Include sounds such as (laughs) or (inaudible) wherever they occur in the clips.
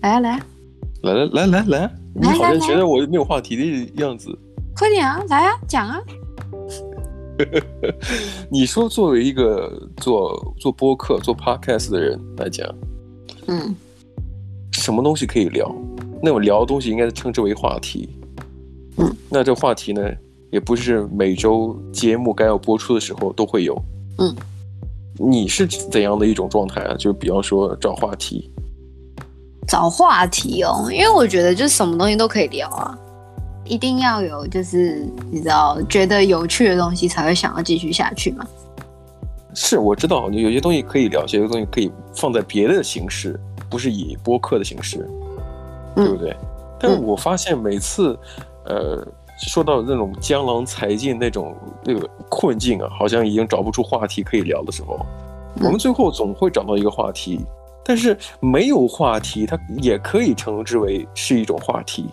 来 (laughs) 啊来啊，来来来来来，你好像觉得我没有话题的样子。快点啊，来啊，讲啊。(laughs) 你说，作为一个做做播客、做 podcast 的人来讲，嗯，什么东西可以聊？那种聊的东西应该称之为话题。嗯，那这话题呢，也不是每周节目该要播出的时候都会有。嗯，你是怎样的一种状态啊？就比方说找话题，找话题哦，因为我觉得就什么东西都可以聊啊。一定要有，就是你知道，觉得有趣的东西才会想要继续下去嘛。是，我知道，有些东西可以聊，有些东西可以放在别的形式，不是以播客的形式，嗯、对不对？但是我发现每次，嗯、呃，说到那种江郎才尽那种那个困境啊，好像已经找不出话题可以聊的时候，嗯、我们最后总会找到一个话题，但是没有话题，它也可以称之为是一种话题。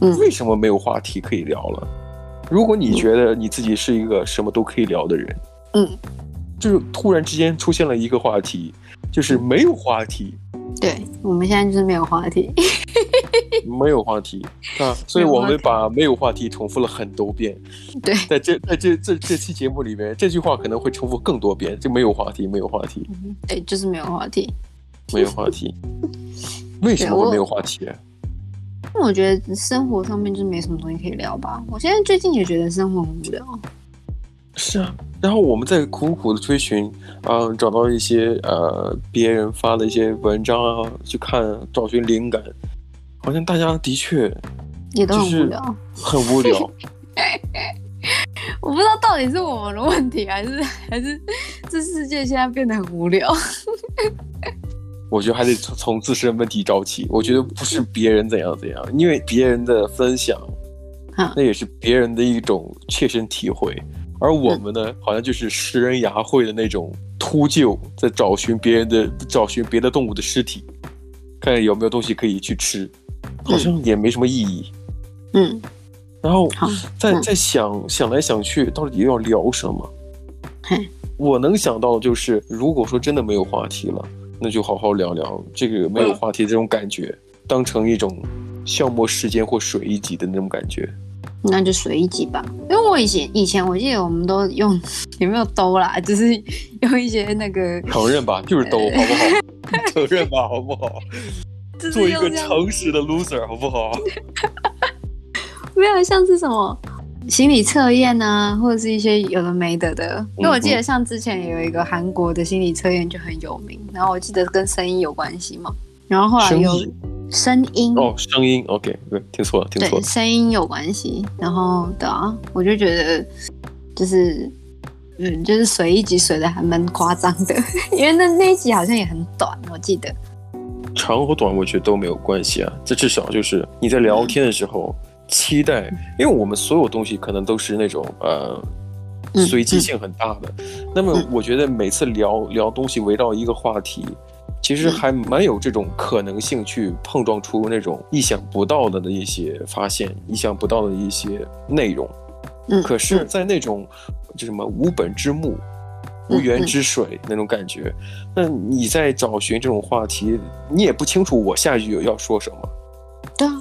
嗯为什么没有话题可以聊了？如果你觉得你自己是一个什么都可以聊的人，嗯，就是突然之间出现了一个话题，就是没有话题。对，我们现在就是没有话题，(laughs) 没有话题啊！所以我们把没有话题重复了很多遍。对，在这在这这这期节目里面，这句话可能会重复更多遍，就没有话题，没有话题。对，就是没有话题，没有话题。(laughs) 为什么会没有话题？那我觉得生活上面就没什么东西可以聊吧。我现在最近也觉得生活很无聊。是啊，然后我们在苦苦的追寻，啊、呃，找到一些呃别人发的一些文章啊，去看找寻灵感，好像大家的确也都很无聊，很无聊。(laughs) 我不知道到底是我们的问题，还是还是这世界现在变得很无聊。我觉得还得从从自身问题找起。我觉得不是别人怎样怎样，因为别人的分享，(laughs) 那也是别人的一种切身体会。而我们呢，好像就是食人牙慧的那种秃鹫，在找寻别人的找寻别的动物的尸体，看看有没有东西可以去吃，好像也没什么意义。嗯，然后再再想想来想去，到底要聊什么？我能想到的就是，如果说真的没有话题了。那就好好聊聊这个没有话题这种感觉，当成一种消磨时间或水一级的那种感觉。那就水一集吧，因为我以前以前我记得我们都用 (laughs) 有没有兜啦，就是 (laughs) 用一些那个承认吧，就是兜，好不好？(laughs) 承认吧，好不好？做一个诚实的 loser，好不好？没有像是什么。心理测验啊，或者是一些有的没的的，因为我记得像之前有一个韩国的心理测验就很有名，然后我记得跟声音有关系嘛，然后后来有声音。哦，声音，OK，对，听错了，听错了，声音有关系，然后对啊，我就觉得就是嗯，就是随一集水的还蛮夸张的，(laughs) 因为那那一集好像也很短，我记得长和短我觉得都没有关系啊，这至少就是你在聊天的时候。嗯期待，因为我们所有东西可能都是那种呃随机性很大的。嗯嗯、那么我觉得每次聊聊东西围绕一个话题，其实还蛮有这种可能性去碰撞出那种意想不到的的一些发现，意想不到的一些内容。嗯，可是，在那种就什么无本之木、无源之水那种感觉，那你在找寻这种话题，你也不清楚我下一句要说什么。对啊。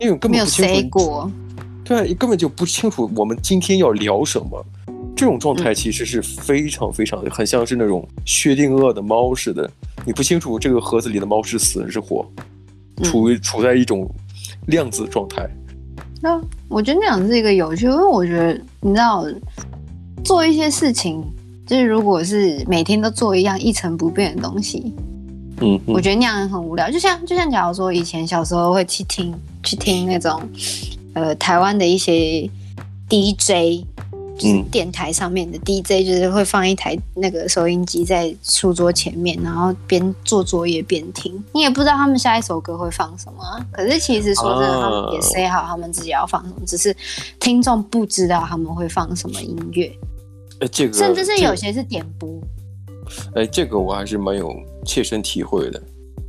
因为根本不清楚，没有过，对，根本就不清楚我们今天要聊什么。这种状态其实是非常非常的，很像是那种薛定谔的猫似的，你不清楚这个盒子里的猫是死是活，处于处在一种量子状态。那我觉得那样是一个有趣，因为我觉得你知道，做一些事情，就是如果是每天都做一样一成不变的东西。嗯，我觉得那样很无聊。就像就像假如说以前小时候会去听去听那种，呃，台湾的一些 DJ，就是电台上面的 DJ，就是会放一台那个收音机在书桌前面，然后边做作业边听。你也不知道他们下一首歌会放什么，可是其实说真的，他们也 say 好他们自己要放什么，只是听众不知道他们会放什么音乐。呃，这个甚至是有些是点播。哎，这个我还是蛮有切身体会的，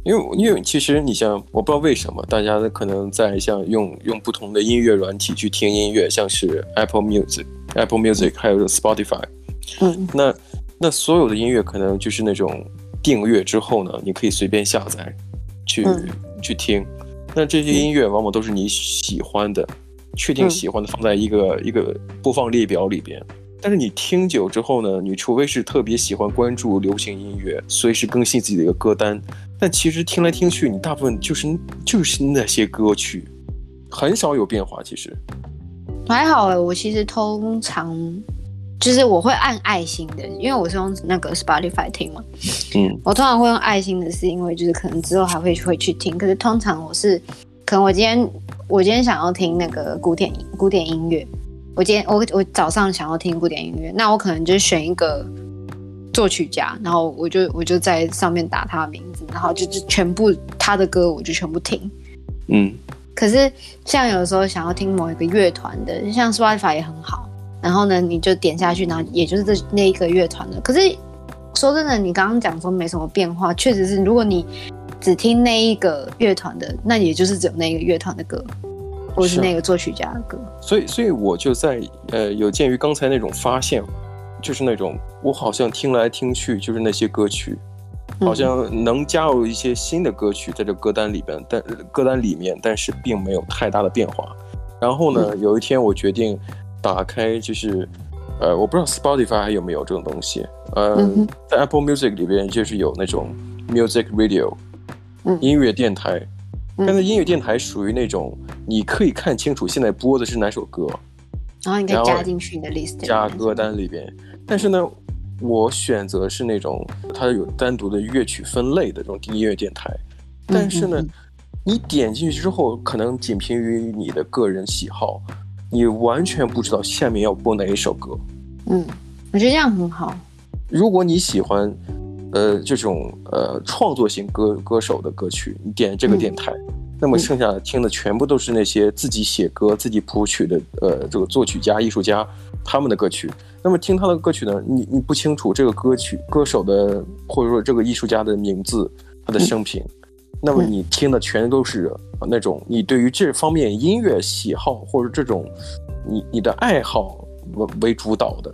因为因为其实你像我不知道为什么大家可能在像用用不同的音乐软体去听音乐，像是 Apple Music、Apple Music 还有 Spotify，嗯，那那所有的音乐可能就是那种订阅之后呢，你可以随便下载去、嗯、去听。那这些音乐往往都是你喜欢的，确定喜欢的放在一个、嗯、一个播放列表里边。但是你听久之后呢，你除非是特别喜欢关注流行音乐，随时更新自己的一个歌单，但其实听来听去，你大部分就是就是那些歌曲，很少有变化。其实还好哎，我其实通常。就是我会按爱心的，因为我是用那个 Spotify 听嘛。嗯，我通常会用爱心的，是因为就是可能之后还会会去听。可是通常我是，可能我今天我今天想要听那个古典古典音乐，我今天我我早上想要听古典音乐，那我可能就选一个作曲家，然后我就我就在上面打他的名字，然后就就全部他的歌我就全部听。嗯，可是像有的时候想要听某一个乐团的，像 Spotify 也很好。然后呢，你就点下去，然后也就是这那一个乐团的。可是说真的，你刚刚讲说没什么变化，确实是。如果你只听那一个乐团的，那也就是只有那一个乐团的歌，或是那个作曲家的歌。所以，所以我就在呃，有鉴于刚才那种发现，就是那种我好像听来听去就是那些歌曲，好像能加入一些新的歌曲在这歌单里边，但歌单里面，但是并没有太大的变化。然后呢，嗯、有一天我决定。打开就是，呃，我不知道 Spotify 还有没有这种东西。呃，嗯、在 Apple Music 里边就是有那种 Music Radio，嗯，音乐电台。但是音乐电台属于那种你可以看清楚现在播的是哪首歌，然后你可以加进去你的 list，加歌单里边。但是呢，我选择是那种它有单独的乐曲分类的这种音乐电台。但是呢，嗯、你点进去之后，可能仅凭于你的个人喜好。你完全不知道下面要播哪一首歌，嗯，我觉得这样很好。如果你喜欢，呃，这种呃创作型歌歌手的歌曲，你点这个电台，嗯、那么剩下的听的全部都是那些自己写歌、自己谱曲的，呃，这个作曲家、艺术家他们的歌曲。那么听他的歌曲呢，你你不清楚这个歌曲歌手的或者说这个艺术家的名字、他的生平。嗯那么你听的全都是那种你对于这方面音乐喜好或者这种你你的爱好为为主导的，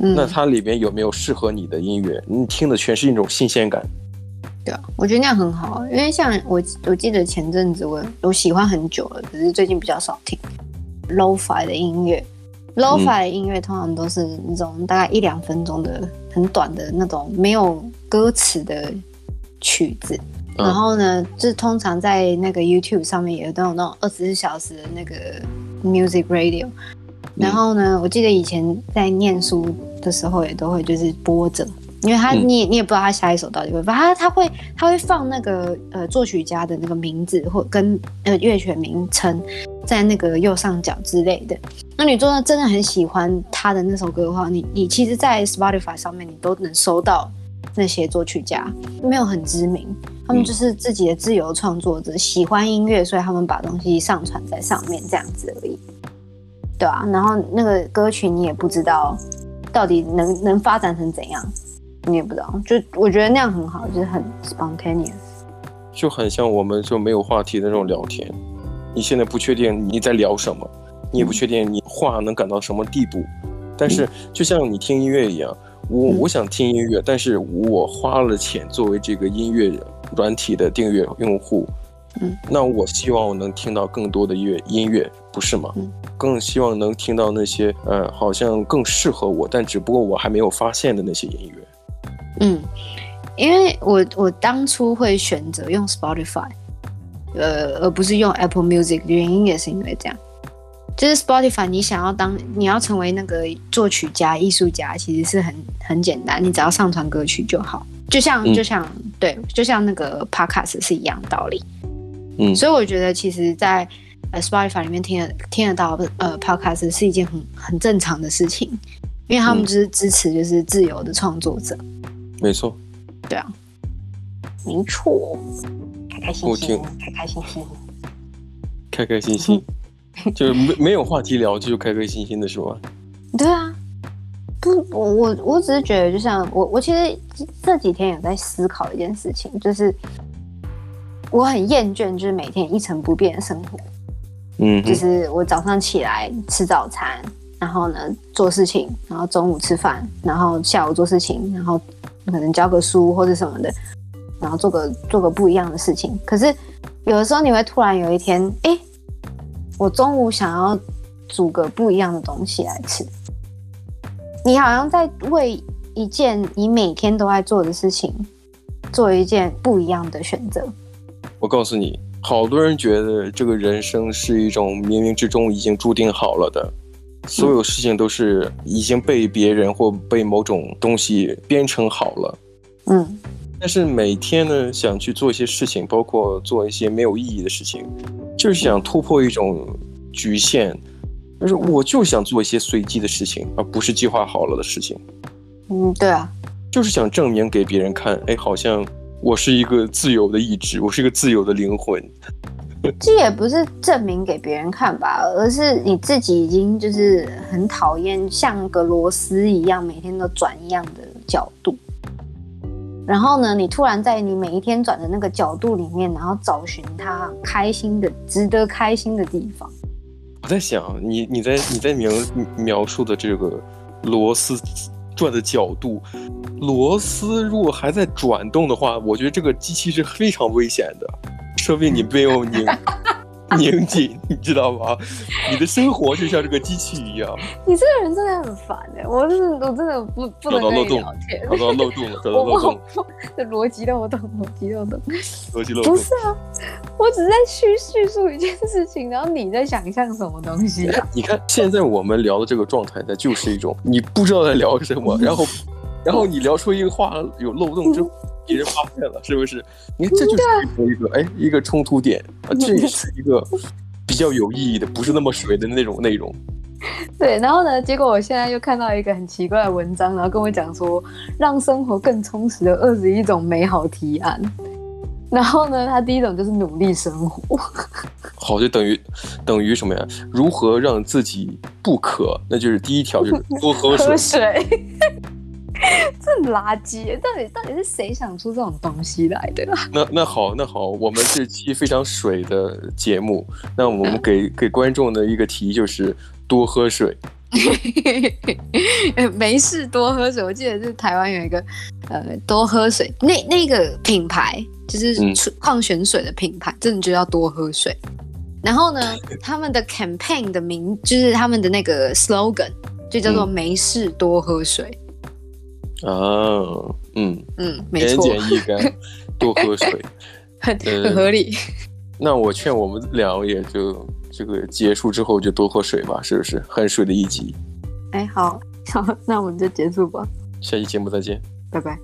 嗯，那它里边有没有适合你的音乐？你听的全是一种新鲜感。对啊，我觉得那样很好，因为像我我记得前阵子我我喜欢很久了，只是最近比较少听 Lo-Fi 的音乐。Lo-Fi 的音乐通常都是那种大概一两分钟的很短的那种没有歌词的曲子。然后呢，就通常在那个 YouTube 上面也都有那种二十四小时的那个 Music Radio。然后呢，我记得以前在念书的时候也都会就是播着，因为他你你也不知道他下一首到底会放，他他会他会放那个呃作曲家的那个名字或跟呃乐曲名称在那个右上角之类的。那你真的真的很喜欢他的那首歌的话，你你其实，在 Spotify 上面你都能收到那些作曲家，没有很知名。他们就是自己的自由创作者，喜欢音乐，所以他们把东西上传在上面这样子而已，对啊，然后那个歌曲你也不知道到底能能发展成怎样，你也不知道。就我觉得那样很好，就是很 spontaneous，就很像我们就没有话题的那种聊天。你现在不确定你在聊什么，你也不确定你话能赶到什么地步，但是就像你听音乐一样，我我想听音乐，但是我花了钱作为这个音乐。软体的订阅用户，嗯，那我希望我能听到更多的乐音乐，不是吗？嗯，更希望能听到那些呃，好像更适合我，但只不过我还没有发现的那些音乐。嗯，因为我我当初会选择用 Spotify，呃，而不是用 Apple Music，原因也是因为这样，就是 Spotify，你想要当你要成为那个作曲家、艺术家，其实是很很简单，你只要上传歌曲就好。就像就像、嗯、对，就像那个 podcast 是一样道理。嗯，所以我觉得其实，在呃 Spotify 里面听得听得到呃 podcast 是一件很很正常的事情，因为他们就是支持就是自由的创作者。没错。对啊。没错。开开心心，开开心心。开开心心，(laughs) 就是没没有话题聊，就开开心心的是吧？(laughs) 对啊。不，我我我只是觉得，就像我我其实这几天有在思考一件事情，就是我很厌倦，就是每天一成不变的生活。嗯，就是我早上起来吃早餐，然后呢做事情，然后中午吃饭，然后下午做事情，然后可能教个书或者什么的，然后做个做个不一样的事情。可是有的时候你会突然有一天，哎，我中午想要煮个不一样的东西来吃。你好像在为一件你每天都在做的事情做一件不一样的选择。我告诉你，好多人觉得这个人生是一种冥冥之中已经注定好了的。所有事情都是已经被别人或被某种东西编程好了，嗯，但是每天呢，想去做一些事情，包括做一些没有意义的事情，就是想突破一种局限，但是我就想做一些随机的事情，而不是计划好了的事情。嗯，对啊，就是想证明给别人看，哎，好像我是一个自由的意志，我是一个自由的灵魂。(laughs) 这也不是证明给别人看吧，而是你自己已经就是很讨厌像个螺丝一样每天都转一样的角度，然后呢，你突然在你每一天转的那个角度里面，然后找寻它开心的、值得开心的地方。我在想，你你在你在描描述的这个螺丝转的角度，螺丝如果还在转动的话，我觉得这个机器是非常危险的。说明你没有拧拧紧，你知道吗？你的生活就像这个机器一样。你这个人真的很烦哎！我真的，我真的不不能跟你聊天。找到漏洞了，找到漏洞了。这逻辑漏洞，逻辑漏洞，逻辑漏洞。不是啊，我只是在叙叙述一件事情，然后你在想象什么东西啊？你看，现在我们聊的这个状态，它就是一种你不知道在聊什么，(laughs) 然后，然后你聊出一个话有漏洞之后。(laughs) 别人发现了，是不是？你看，这就是一个哎，一个冲突点啊，这也是一个 (laughs) 比较有意义的，不是那么水的那种内容。(laughs) 对，然后呢，结果我现在又看到一个很奇怪的文章，然后跟我讲说，让生活更充实的二十一种美好提案。然后呢，他第一种就是努力生活。好，就等于等于什么呀？如何让自己不渴？那就是第一条，就是多喝水。喝水。(laughs) 这垃圾，到底到底是谁想出这种东西来的？(laughs) 那那好，那好，我们这期非常水的节目，那我们给 (laughs) 给观众的一个提议就是多喝水。没事，多喝水。我记得是台湾有一个呃，多喝水，那那个品牌就是矿泉水的品牌，真的就要多喝水。然后呢，他们的 campaign 的名就是他们的那个 slogan 就叫做“没事，多喝水”。啊，嗯嗯，没错，言简意赅，多喝水，(laughs) 很很合理。那我劝我们俩也就这个结束之后就多喝水吧，是不是？很水的一集。哎，好，好，那我们就结束吧。下期节目再见，拜拜。